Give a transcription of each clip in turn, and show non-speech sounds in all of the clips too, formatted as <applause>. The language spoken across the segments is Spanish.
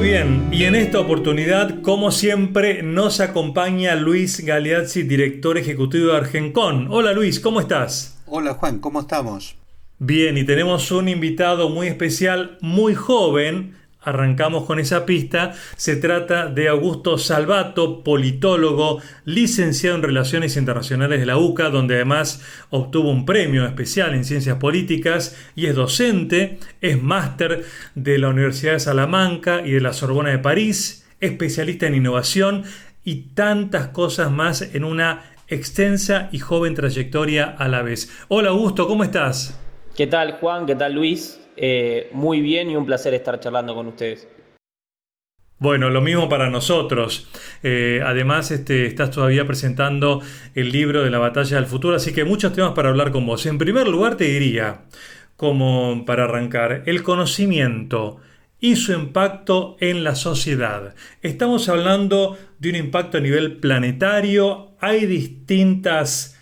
bien, y en esta oportunidad, como siempre, nos acompaña Luis Galeazzi, director ejecutivo de Argencon. Hola Luis, ¿cómo estás? Hola Juan, ¿cómo estamos? Bien, y tenemos un invitado muy especial, muy joven, arrancamos con esa pista. Se trata de Augusto Salvato, politólogo, licenciado en Relaciones Internacionales de la UCA, donde además obtuvo un premio especial en Ciencias Políticas y es docente, es máster de la Universidad de Salamanca y de la Sorbona de París, especialista en innovación y tantas cosas más en una extensa y joven trayectoria a la vez. Hola Augusto, ¿cómo estás? ¿Qué tal Juan? ¿Qué tal Luis? Eh, muy bien y un placer estar charlando con ustedes. Bueno, lo mismo para nosotros. Eh, además, este, estás todavía presentando el libro de la batalla del futuro, así que muchos temas para hablar con vos. En primer lugar, te diría, como para arrancar, el conocimiento y su impacto en la sociedad. Estamos hablando de un impacto a nivel planetario, hay distintas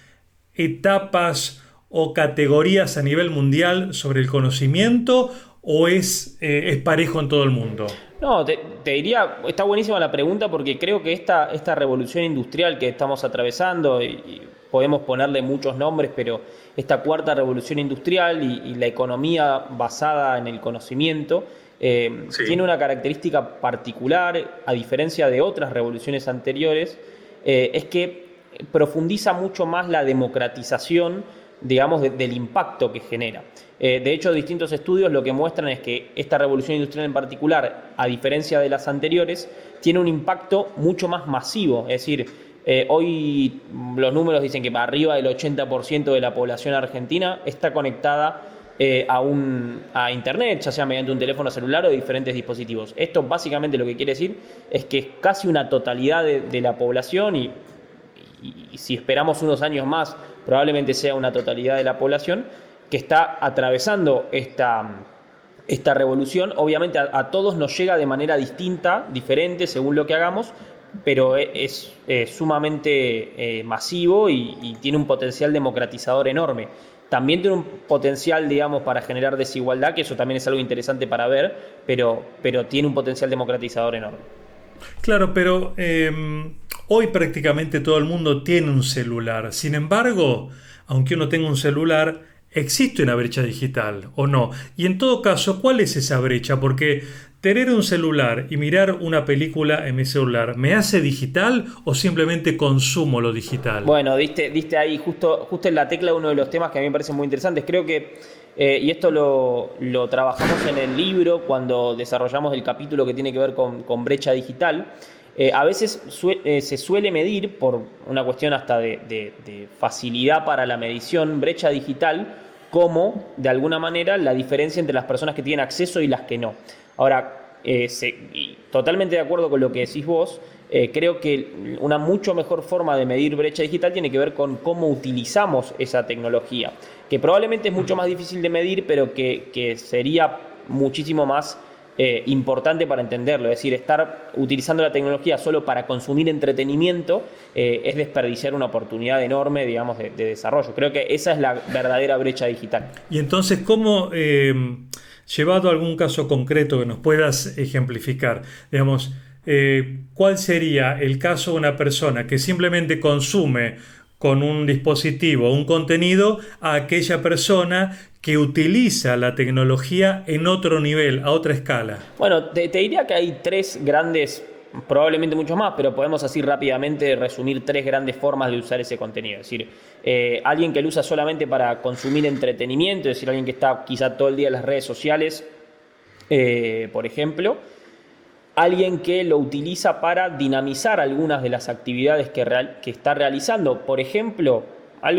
etapas o categorías a nivel mundial sobre el conocimiento o es, eh, es parejo en todo el mundo? No, te, diría, está buenísima la pregunta porque creo que esta, esta revolución industrial que estamos atravesando, y, podemos ponerle muchos nombres, pero esta cuarta revolución industrial y, la economía basada en el conocimiento, eh, tiene una característica particular, a diferencia de otras revoluciones anteriores, eh, es que profundiza mucho más la democratización digamos, del impacto que genera. Eh, de hecho, distintos estudios lo que muestran es que esta revolución industrial en particular, a diferencia de las anteriores, tiene un impacto mucho más masivo. Es decir, eh, hoy los números dicen que arriba del 80% de la población argentina está conectada eh, a, un, a Internet, ya sea mediante un teléfono celular o diferentes dispositivos. Esto básicamente lo que quiere decir es que es casi una totalidad de, la población y, y si esperamos unos años más probablemente sea una totalidad de la población, que está atravesando esta, esta revolución. Obviamente a, todos nos llega de manera distinta, diferente, según lo que hagamos, pero e, es, sumamente eh, masivo y, tiene un potencial democratizador enorme. También tiene un potencial, digamos, para generar desigualdad, que eso también es algo interesante para ver, pero, pero tiene un potencial democratizador enorme. Claro, pero em, Hoy prácticamente todo el mundo tiene un celular. Sin embargo, aunque uno tenga un celular, existe una brecha digital o no. Y en todo caso, ¿cuál es esa brecha? Porque tener un celular y mirar una película en mi celular, ¿me hace digital o simplemente consumo lo digital? Bueno, diste, ahí justo, justo en la tecla uno de los temas que a mí me parecen muy interesantes. Creo que, eh, y esto lo, trabajamos en el libro cuando desarrollamos el capítulo que tiene que ver con, con brecha digital, eh, a veces eh, se suele medir, por una cuestión hasta de, facilidad para la medición, brecha digital, como, de alguna manera, la diferencia entre las personas que tienen acceso y las que no. Ahora, eh, totalmente de acuerdo con lo que decís vos, creo que una mucho mejor forma de medir brecha digital tiene que ver con cómo utilizamos esa tecnología, que probablemente es mucho más difícil de medir, pero que sería muchísimo más eh, importante para entenderlo. Es decir, estar utilizando la tecnología solo para consumir entretenimiento eh, es desperdiciar una oportunidad enorme, digamos, de, desarrollo. Creo que esa es la verdadera brecha digital. Y entonces, ¿cómo, eh, llevado a algún caso concreto que nos puedas ejemplificar, digamos, cuál sería el caso de una persona que simplemente consume con un dispositivo, un contenido, a aquella persona que utiliza la tecnología en otro nivel, a otra escala? Bueno, te, diría que hay tres grandes, probablemente muchos más, pero podemos así rápidamente resumir tres grandes formas de usar ese contenido. Es decir, eh, alguien que lo usa solamente para consumir entretenimiento, es decir, alguien que está quizá todo el día en las redes sociales, eh, por ejemplo. Alguien que lo utiliza para dinamizar algunas de las actividades que, que está realizando. Por ejemplo,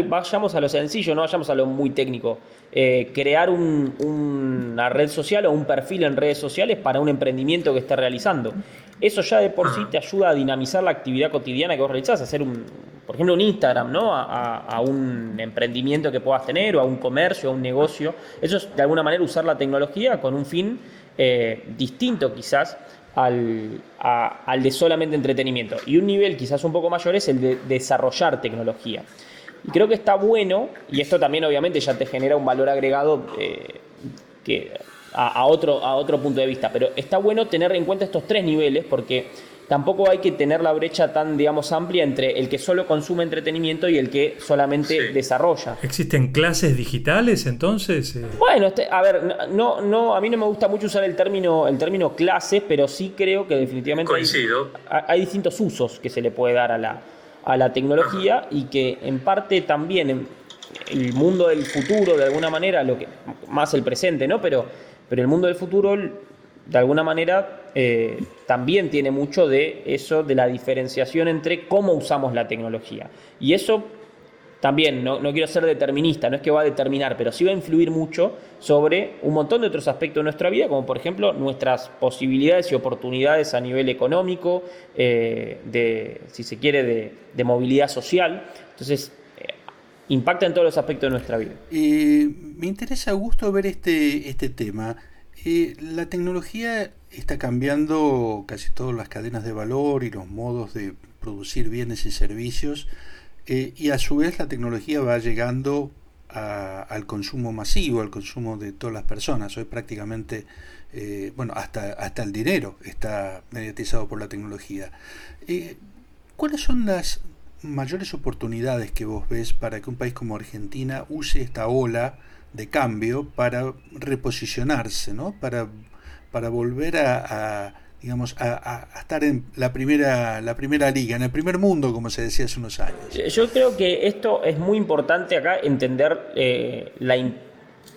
vayamos a lo sencillo, no vayamos a lo muy técnico. Eh, crear una red social o un perfil en redes sociales para un emprendimiento que esté realizando. Eso ya de por sí te ayuda a dinamizar la actividad cotidiana que vos realizás, hacer un, por ejemplo, un Instagram, ¿no? A, un emprendimiento que puedas tener, o a un comercio, a un negocio. Eso es de alguna manera usar la tecnología con un fin eh, distinto quizás al, al, de solamente entretenimiento. Y un nivel quizás un poco mayor es el de desarrollar tecnología. Y creo que está bueno, y esto también obviamente ya te genera un valor agregado eh, que a, otro, a otro punto de vista. Pero está bueno tener en cuenta estos tres niveles porque tampoco hay que tener la brecha tan, digamos, amplia entre el que solo consume entretenimiento y el que solamente desarrolla. ¿Existen clases digitales entonces? Eh, bueno, este, a ver, no, no, a mí no me gusta mucho usar el término, el término clase, pero sí creo que definitivamente Hay, distintos usos que se le puede dar a la, a la tecnología y que en parte también el mundo del futuro, de alguna manera, lo que más el presente, ¿no? Pero, pero el mundo del futuro de alguna manera eh, también tiene mucho de eso, de la diferenciación entre cómo usamos la tecnología. Y eso también, no, quiero ser determinista, no es que va a determinar, pero sí va a influir mucho sobre un montón de otros aspectos de nuestra vida, como por ejemplo nuestras posibilidades y oportunidades a nivel económico, eh, de, si se quiere, de, movilidad social. Entonces, eh, impacta en todos los aspectos de nuestra vida. me interesa, Augusto, ver este, este tema. Eh, la tecnología está cambiando casi todas las cadenas de valor y los modos de producir bienes y servicios eh, y a su vez la tecnología va llegando al consumo masivo, al consumo de todas las personas. Hoy prácticamente, eh, bueno, hasta, hasta el dinero está mediatizado por la tecnología. ¿Cuáles son las mayores oportunidades que vos ves para que un país como Argentina use esta ola de cambio para reposicionarse, ¿no? para, para volver a, digamos, a, estar en la primera, la primera liga, en el primer mundo, como se decía hace unos años. Yo creo que esto es muy importante acá, entender eh, la,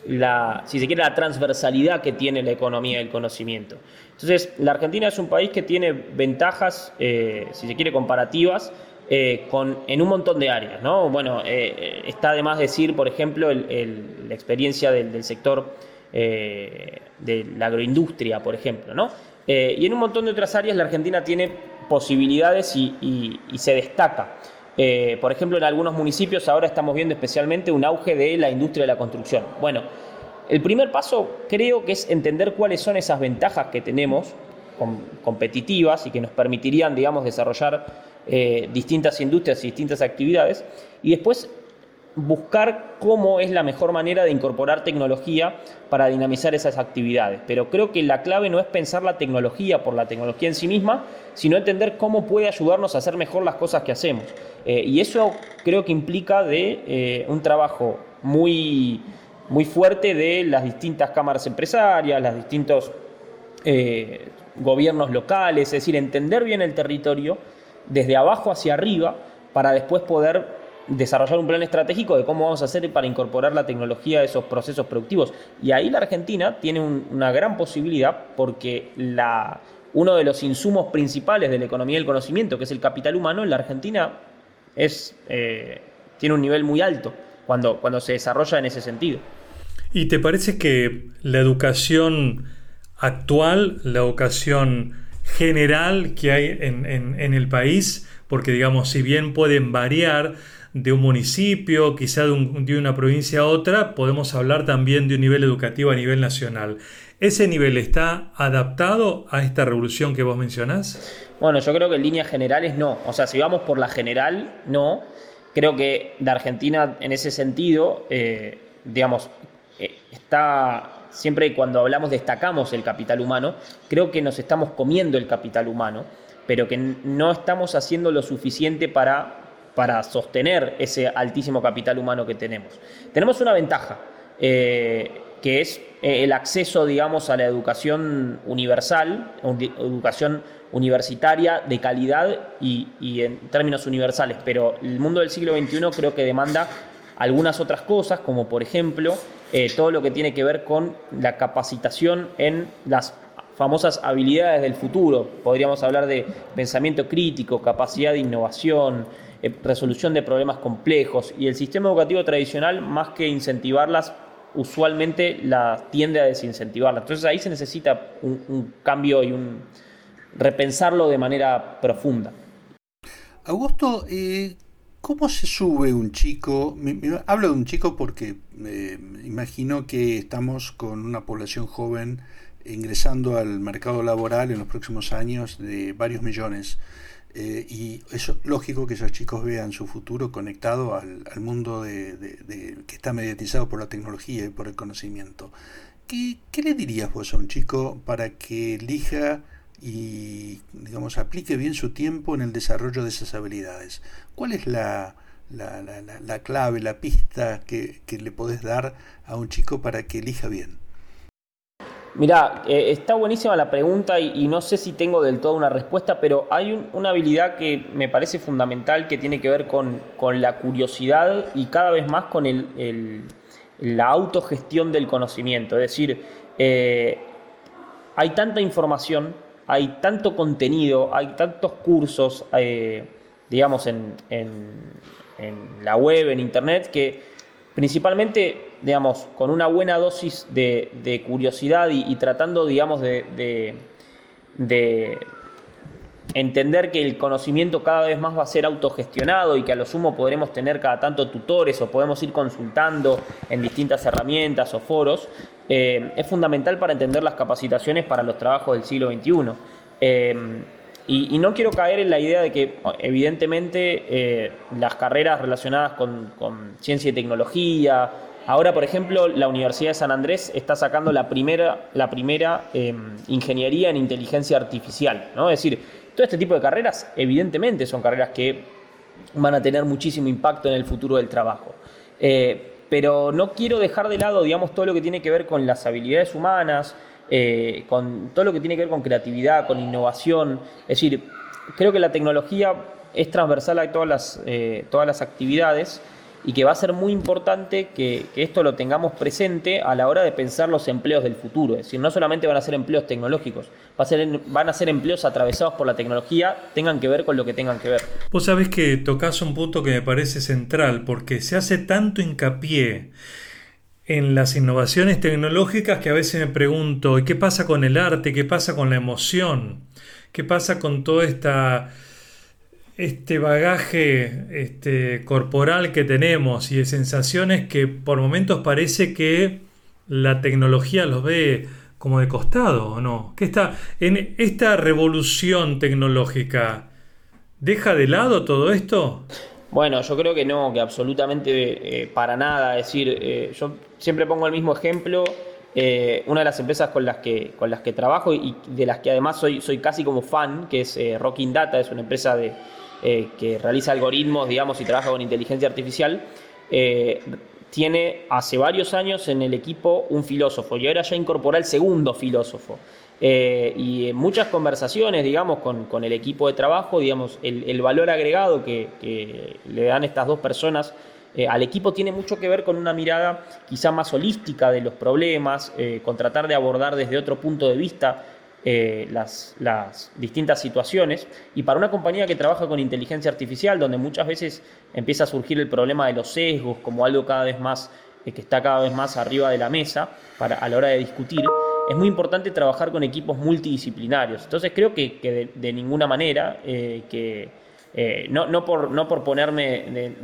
la, si se quiere, la transversalidad que tiene la economía del conocimiento. Entonces, la Argentina es un país que tiene ventajas, eh, si se quiere, comparativas, eh, con, en un montón de áreas. ¿no? Bueno, eh, está de más decir, por ejemplo, la experiencia del, sector eh, de la agroindustria, por ejemplo. ¿no? Y en un montón de otras áreas la Argentina tiene posibilidades y, se destaca. por ejemplo, en algunos municipios ahora estamos viendo especialmente un auge de la industria de la construcción. Bueno, el primer paso creo que es entender cuáles son esas ventajas que tenemos competitivas y que nos permitirían, digamos, desarrollar eh, distintas industrias y distintas actividades, y después buscar cómo es la mejor manera de incorporar tecnología para dinamizar esas actividades. Pero creo que la clave no es pensar la tecnología por la tecnología en sí misma, sino entender cómo puede ayudarnos a hacer mejor las cosas que hacemos. Eh, y eso creo que implica de eh, un trabajo muy, muy fuerte de las distintas cámaras empresarias, los distintos gobiernos locales, es decir, entender bien el territorio desde abajo hacia arriba para después poder desarrollar un plan estratégico de cómo vamos a hacer para incorporar la tecnología a esos procesos productivos. Y ahí la Argentina tiene una gran posibilidad porque la, uno de los insumos principales de la economía del conocimiento, que es el capital humano, en la Argentina es, eh, tiene un nivel muy alto cuando, cuando se desarrolla en ese sentido. ¿Y te parece que la educación actual, la educación general que hay en, el país, porque digamos, si bien pueden variar de un municipio, quizá de, una provincia a otra, podemos hablar también de un nivel educativo a nivel nacional. ¿Ese nivel está adaptado a esta revolución que vos mencionás? Bueno, yo creo que en líneas generales no. O sea, si vamos por la general, no. Creo que la Argentina en ese sentido, eh, digamos, eh, está siempre cuando hablamos destacamos el capital humano, creo que nos estamos comiendo el capital humano, pero que no estamos haciendo lo suficiente para, para sostener ese altísimo capital humano que tenemos. Tenemos una ventaja, eh, que es eh, el acceso, digamos, a la educación universal, educación universitaria de calidad y, en términos universales, pero el mundo del siglo XXI creo que demanda algunas otras cosas, como por ejemplo eh, todo lo que tiene que ver con la capacitación en las famosas habilidades del futuro. Podríamos hablar de pensamiento crítico, capacidad de innovación, eh, resolución de problemas complejos. Y el sistema educativo tradicional, más que incentivarlas, usualmente la tiende a desincentivarlas. Entonces ahí se necesita un, cambio y un repensarlo de manera profunda. Augusto, eh, ¿Cómo se sube un chico? hablo de un chico porque eh, imagino que estamos con una población joven ingresando al mercado laboral en los próximos años de varios millones. Eh, y es lógico que esos chicos vean su futuro conectado al, mundo de, que está mediatizado por la tecnología y por el conocimiento. ¿qué, ¿qué, le dirías vos a un chico para que elija y, digamos, aplique bien su tiempo en el desarrollo de esas habilidades? ¿Cuál es la, la, la, la clave, la pista que, que, le podés dar a un chico para que elija bien? Mira, eh, está buenísima la pregunta y, no sé si tengo del todo una respuesta, pero hay un, una habilidad que me parece fundamental que tiene que ver con, con la curiosidad y cada vez más con el, el, la autogestión del conocimiento. Es decir, eh, hay tanta información, hay tanto contenido, hay tantos cursos, eh, digamos, en, en, en la web, en internet, que principalmente, digamos, con una buena dosis de, curiosidad y, tratando, digamos, de, de, de, entender que el conocimiento cada vez más va a ser autogestionado y que a lo sumo podremos tener cada tanto tutores o podemos ir consultando en distintas herramientas o foros, eh, es fundamental para entender las capacitaciones para los trabajos del siglo XXI. Y, y, no quiero caer en la idea de que, evidentemente, eh, las carreras relacionadas con, ciencia y tecnología, ahora, por ejemplo, la Universidad de San Andrés está sacando la primera, la primera eh, ingeniería en inteligencia artificial, ¿no? Es decir, todo este tipo de carreras, evidentemente, son carreras que van a tener muchísimo impacto en el futuro del trabajo. Eh, pero no quiero dejar de lado, digamos, todo lo que tiene que ver con las habilidades humanas, eh, con todo lo que tiene que ver con creatividad, con innovación. Es decir, creo que la tecnología es transversal a todas las, eh, todas las actividades y que va a ser muy importante que, esto lo tengamos presente a la hora de pensar los empleos del futuro. Es decir, no solamente van a ser empleos tecnológicos, van a ser empleos atravesados por la tecnología, tengan que ver con lo que tengan que ver. Vos sabés que tocas un punto que me parece central, porque se hace tanto hincapié en las innovaciones tecnológicas que a veces me pregunto, ¿y qué pasa con el arte? ¿Qué pasa con la emoción? ¿Qué pasa con toda esta este bagaje este, corporal que tenemos y de sensaciones que por momentos parece que la tecnología los ve como de costado, ¿o no? Que está en esta revolución tecnológica deja de lado todo esto. Bueno, yo creo que no, que absolutamente eh, para nada. Es decir, eh, yo siempre pongo el mismo ejemplo. Eh, una de las empresas con las que, con las que trabajo y de las que además soy, soy casi como fan, que es Rocking Data, es una empresa de, eh, que realiza algoritmos, digamos, y trabaja con inteligencia artificial, eh, tiene hace varios años en el equipo un filósofo y ahora ya incorpora el segundo filósofo. Eh, y en muchas conversaciones, digamos, con, con, el equipo de trabajo, digamos, el, el valor agregado que, que, le dan estas dos personas eh, al equipo tiene mucho que ver con una mirada quizá más holística de los problemas, eh, con tratar de abordar desde otro punto de vista eh, las, las, distintas situaciones. Y para una compañía que trabaja con inteligencia artificial, donde muchas veces empieza a surgir el problema de los sesgos como algo cada vez más eh, que está cada vez más arriba de la mesa para, a la hora de discutir, es muy importante trabajar con equipos multidisciplinarios. Entonces creo que, que de, ninguna manera eh, que eh, no, no, por, no por ponerme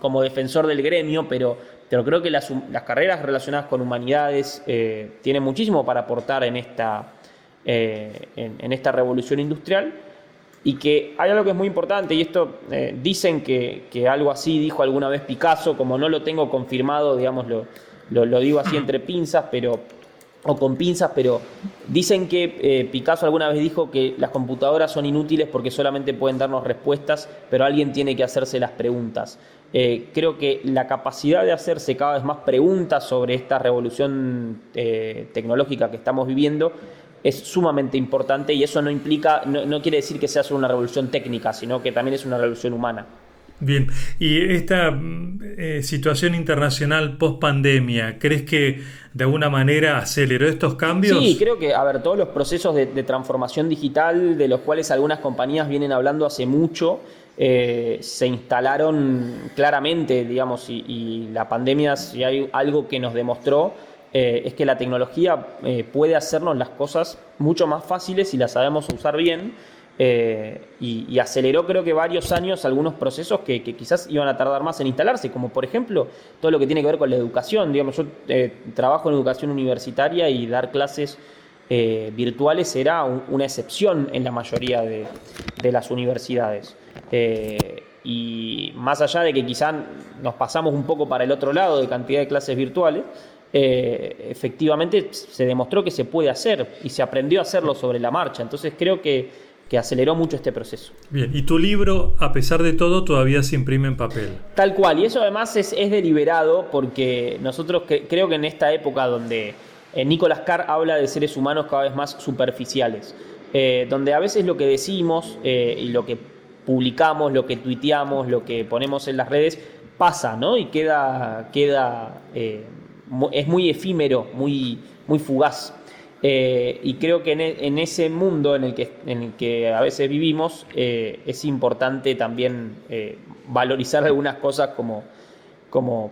como defensor del gremio, pero, pero creo que las, carreras relacionadas con humanidades eh, tienen muchísimo para aportar en esta, en, esta revolución industrial y que hay algo que es muy importante y esto dicen que, que, algo así dijo alguna vez Picasso, como no lo tengo confirmado, digamos, lo digo así entre pinzas, pero o con pinzas, pero dicen que eh, Picasso alguna vez dijo que las computadoras son inútiles porque solamente pueden darnos respuestas, pero alguien tiene que hacerse las preguntas. Eh, creo que la capacidad de hacerse cada vez más preguntas sobre esta revolución eh, tecnológica que estamos viviendo es sumamente importante y eso no implica, no, no quiere decir que sea solo una revolución técnica, sino que también es una revolución humana. Bien, y esta eh, situación internacional post pandemia, ¿crees que de alguna manera aceleró estos cambios? Sí, creo que, a ver, todos los procesos de, transformación digital, de los cuales algunas compañías vienen hablando hace mucho, eh, se instalaron claramente, digamos, y, y, la pandemia, si hay algo que nos demostró, eh, es que la tecnología eh, puede hacernos las cosas mucho más fáciles si las sabemos usar bien eh, y, aceleró creo que varios años algunos procesos que, quizás iban a tardar más en instalarse, como por ejemplo todo lo que tiene que ver con la educación. Digamos, yo eh, trabajo en educación universitaria y dar clases eh, virtuales un, una excepción en la mayoría de, de las universidades. Y más allá de que quizás nos pasamos un poco para el otro lado de cantidad de clases virtuales, efectivamente se demostró que se puede hacer y se aprendió a hacerlo sobre la marcha. Entonces creo que, aceleró mucho este proceso. Bien, y tu libro, a pesar de todo, todavía se imprime en papel. Tal cual, y eso además es, deliberado porque nosotros creo que en esta época donde eh, Nicolás Carr habla de seres humanos cada vez más superficiales, eh, donde a veces lo que decimos y lo que publicamos, lo que tuiteamos, lo que ponemos en las redes, pasa, ¿no? Y queda, queda es muy efímero, muy, muy fugaz. Eh, y creo que e, en, ese mundo en el que, en el que a veces vivimos eh, es importante también eh, valorizar algunas cosas como, como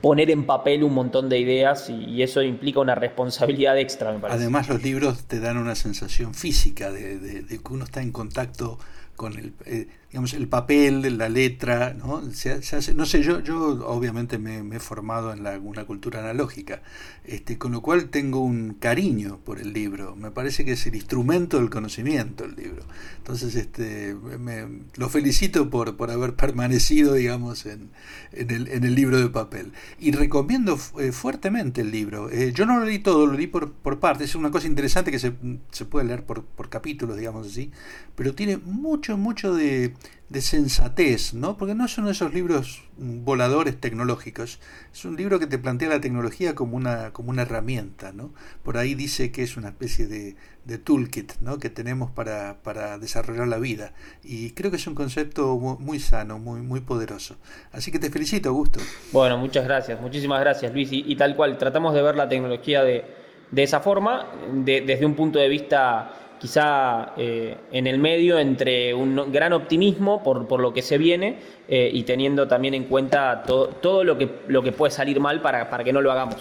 poner en papel un montón de ideas y, eso implica una responsabilidad extra, me parece. Además los libros te dan una sensación física de, de que uno está en contacto con el, eh, digamos, el papel, la letra, ¿no? Se, hace, no sé, yo, yo obviamente me, he formado en la, una cultura analógica, este, con lo cual tengo un cariño por el libro, me parece que es el instrumento del conocimiento el libro. Entonces, este, me, lo felicito por, por haber permanecido, digamos, en, en, el, en el libro de papel. Y recomiendo eh, fuertemente el libro. Eh, yo no lo leí todo, lo leí por, por partes, es una cosa interesante que se, se puede leer por, por capítulos, digamos así, pero tiene mucho, mucho de, sensatez, ¿no? Porque no son esos libros voladores tecnológicos, es un libro que te plantea la tecnología como una, como una herramienta, ¿no? Por ahí dice que es una especie de, de toolkit, ¿no? Que tenemos para, para, desarrollar la vida. Y creo que es un concepto muy, sano, muy, muy poderoso. Así que te felicito, Augusto. Bueno, muchas gracias, muchísimas gracias, Luis. Y, tal cual, tratamos de ver la tecnología de, de esa forma, desde un punto de vista quizá eh, en el medio entre un gran optimismo por, por lo que se viene eh, y teniendo también en cuenta todo, todo lo, que, lo que puede salir mal para, para que no lo hagamos.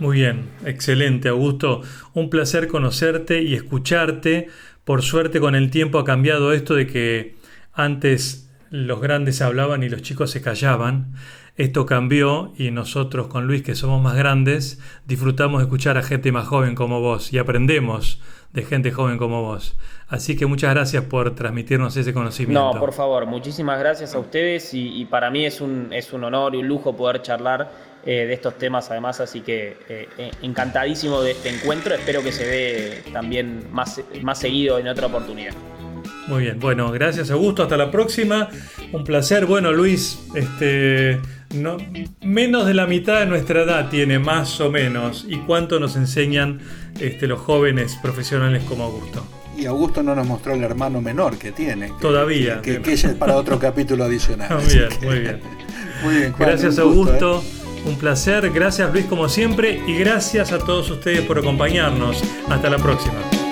Muy bien, excelente Augusto, un placer conocerte y escucharte. Por suerte con el tiempo ha cambiado esto de que antes los grandes hablaban y los chicos se callaban. Esto cambió y nosotros con Luis, que somos más grandes, disfrutamos de escuchar a gente más joven como vos y aprendemos de gente joven como vos. Así que muchas gracias por transmitirnos ese conocimiento. No, por favor, muchísimas gracias a ustedes y, para mí es un, es un honor y un lujo poder charlar eh, de estos temas además, así que eh, eh, encantadísimo de este encuentro, espero que se dé también más, más seguido en otra oportunidad. Muy bien, bueno, gracias Augusto, hasta la próxima, un placer. Bueno Luis, este, no, menos de la mitad de nuestra edad tiene más o menos y cuánto nos enseñan este, los jóvenes profesionales como Augusto. Y Augusto no nos mostró el hermano menor que tiene. Todavía. Que, es para otro capítulo adicional. <laughs> Muy bien, <laughs> muy bien. muy bien. gracias Augusto. ¿eh? Un placer. Gracias Luis como siempre. Y gracias a todos ustedes por acompañarnos. Hasta la próxima.